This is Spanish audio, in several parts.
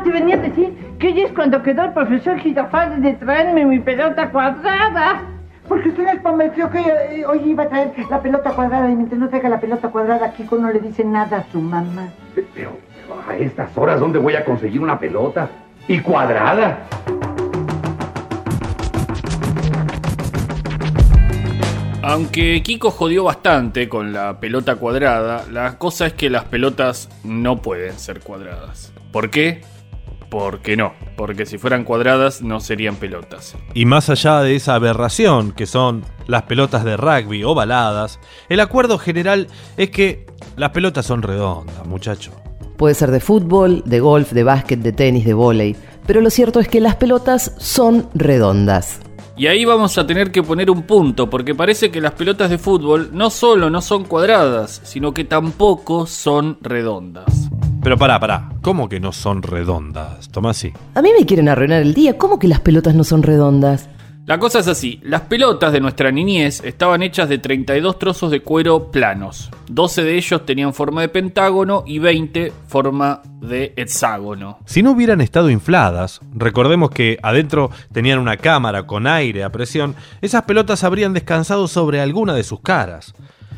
te venía a decir que hoy es cuando quedó el profesor Girafales de traerme mi pelota cuadrada. Porque usted les prometió que eh, hoy iba a traer la pelota cuadrada y mientras no traiga la pelota cuadrada, Kiko no le dice nada a su mamá. Pero, pero a estas horas, ¿dónde voy a conseguir una pelota? Y cuadrada. Aunque Kiko jodió bastante con la pelota cuadrada, la cosa es que las pelotas no pueden ser cuadradas. ¿Por qué? Porque no, porque si fueran cuadradas no serían pelotas. Y más allá de esa aberración que son las pelotas de rugby ovaladas, el acuerdo general es que las pelotas son redondas, muchacho. Puede ser de fútbol, de golf, de básquet, de tenis, de vóley, pero lo cierto es que las pelotas son redondas. Y ahí vamos a tener que poner un punto, porque parece que las pelotas de fútbol no solo no son cuadradas, sino que tampoco son redondas. Pero pará, pará, ¿cómo que no son redondas, Tomasi? A mí me quieren arruinar el día, ¿cómo que las pelotas no son redondas? La cosa es así, las pelotas de nuestra niñez estaban hechas de 32 trozos de cuero planos. 12 de ellos tenían forma de pentágono y 20 forma de hexágono. Si no hubieran estado infladas, recordemos que adentro tenían una cámara con aire a presión, esas pelotas habrían descansado sobre alguna de sus caras.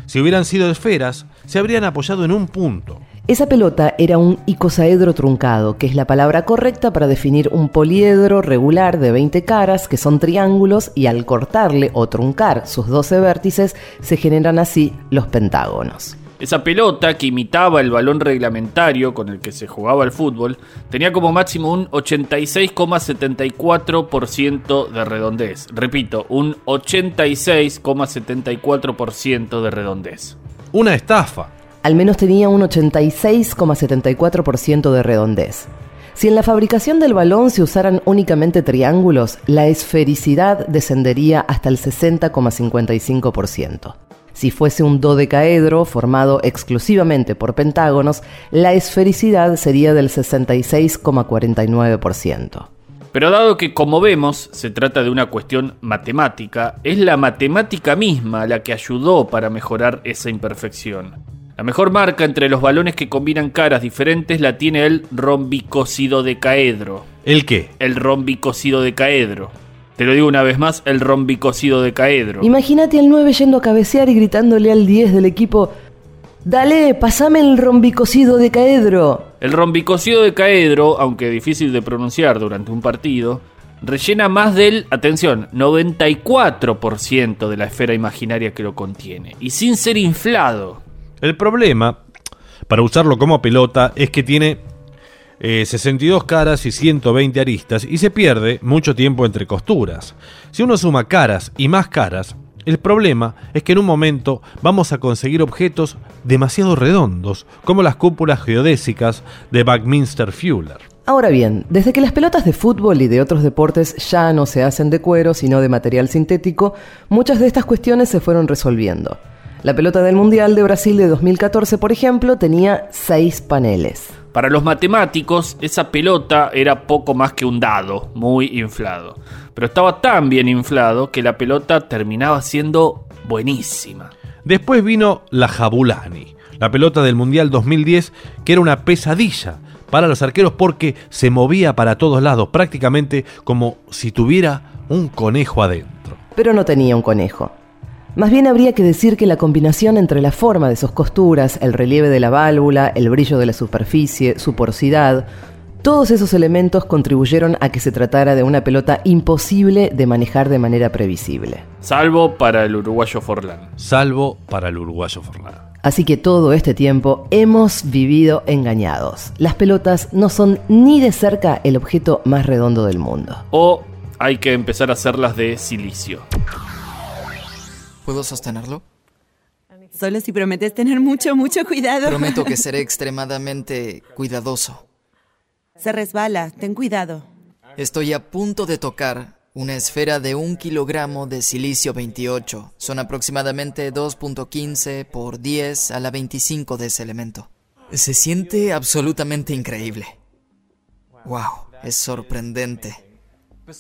Si hubieran sido esferas, se habrían apoyado en un punto. Esa pelota era un icosaedro truncado, que es la palabra correcta para definir un poliedro regular de 20 caras, que son triángulos, y al cortarle o truncar sus 12 vértices, se generan así los pentágonos. Esa pelota, que imitaba el balón reglamentario con el que se jugaba el fútbol, tenía como máximo un 86,74% de redondez. Repito, un 86,74% de redondez. Una estafa al menos tenía un 86,74% de redondez. Si en la fabricación del balón se usaran únicamente triángulos, la esfericidad descendería hasta el 60,55%. Si fuese un dodecaedro formado exclusivamente por pentágonos, la esfericidad sería del 66,49%. Pero dado que, como vemos, se trata de una cuestión matemática, es la matemática misma la que ayudó para mejorar esa imperfección. La mejor marca entre los balones que combinan caras diferentes la tiene el rombicocido de caedro. ¿El qué? El rombicocido de caedro. Te lo digo una vez más, el rombicocido de caedro. Imagínate al 9 yendo a cabecear y gritándole al 10 del equipo, Dale, pasame el rombicocido de caedro. El rombicocido de caedro, aunque difícil de pronunciar durante un partido, rellena más del, atención, 94% de la esfera imaginaria que lo contiene, y sin ser inflado. El problema, para usarlo como pelota, es que tiene 62 eh, caras y 120 aristas y se pierde mucho tiempo entre costuras. Si uno suma caras y más caras, el problema es que en un momento vamos a conseguir objetos demasiado redondos, como las cúpulas geodésicas de Buckminster Fuller. Ahora bien, desde que las pelotas de fútbol y de otros deportes ya no se hacen de cuero, sino de material sintético, muchas de estas cuestiones se fueron resolviendo. La pelota del Mundial de Brasil de 2014, por ejemplo, tenía seis paneles. Para los matemáticos, esa pelota era poco más que un dado, muy inflado. Pero estaba tan bien inflado que la pelota terminaba siendo buenísima. Después vino la Jabulani, la pelota del Mundial 2010, que era una pesadilla para los arqueros porque se movía para todos lados, prácticamente como si tuviera un conejo adentro. Pero no tenía un conejo. Más bien habría que decir que la combinación entre la forma de sus costuras, el relieve de la válvula, el brillo de la superficie, su porosidad, todos esos elementos contribuyeron a que se tratara de una pelota imposible de manejar de manera previsible. Salvo para el uruguayo Forlán. Salvo para el uruguayo Forlán. Así que todo este tiempo hemos vivido engañados. Las pelotas no son ni de cerca el objeto más redondo del mundo. O hay que empezar a hacerlas de silicio. ¿Puedo sostenerlo? Solo si prometes tener mucho, mucho cuidado. Prometo que seré extremadamente cuidadoso. Se resbala, ten cuidado. Estoy a punto de tocar una esfera de un kilogramo de silicio 28. Son aproximadamente 2.15 por 10 a la 25 de ese elemento. Se siente absolutamente increíble. ¡Wow! Es sorprendente.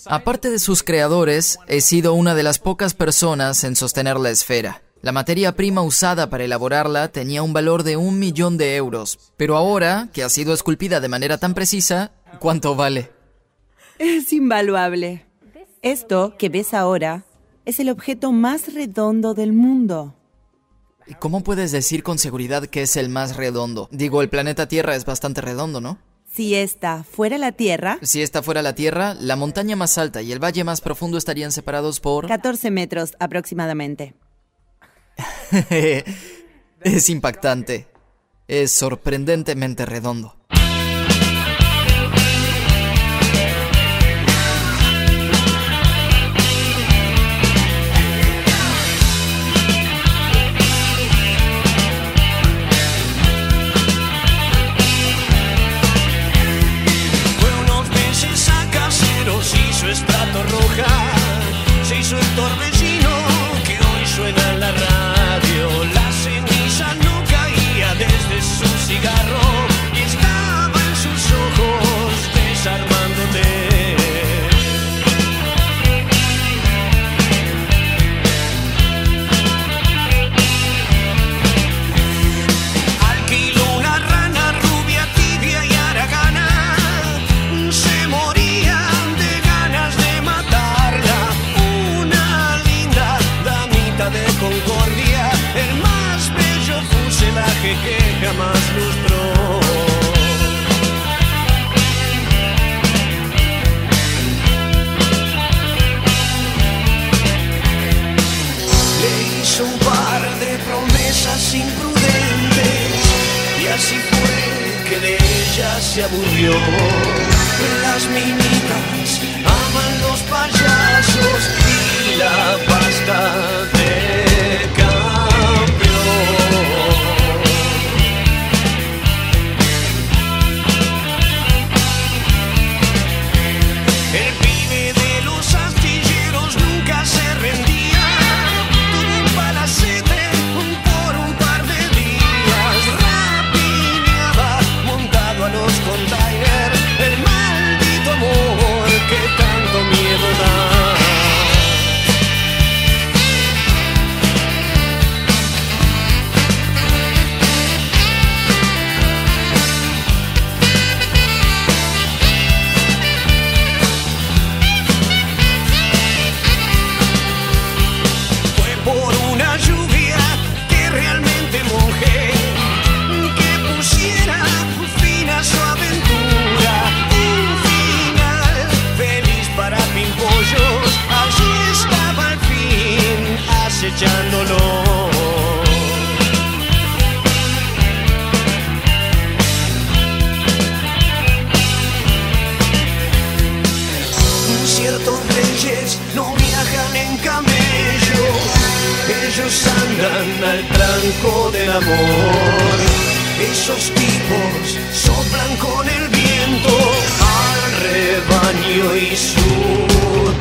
Aparte de sus creadores, he sido una de las pocas personas en sostener la esfera. La materia prima usada para elaborarla tenía un valor de un millón de euros, pero ahora, que ha sido esculpida de manera tan precisa, ¿Cuánto vale? Es invaluable. Esto que ves ahora es el objeto más redondo del mundo. ¿Y ¿Cómo puedes decir con seguridad que es el más redondo? Digo, el planeta Tierra es bastante redondo, ¿no? Si esta fuera la Tierra, Si esta fuera la Tierra, la montaña más alta y el valle más profundo estarían separados por... 14 metros aproximadamente. es impactante. Es sorprendentemente redondo. Las minitas aman los payasos y la pasta de acechándolo. Ciertos reyes no viajan en camello, ellos andan al tranco del amor. Esos tipos soplan con el viento al rebaño y su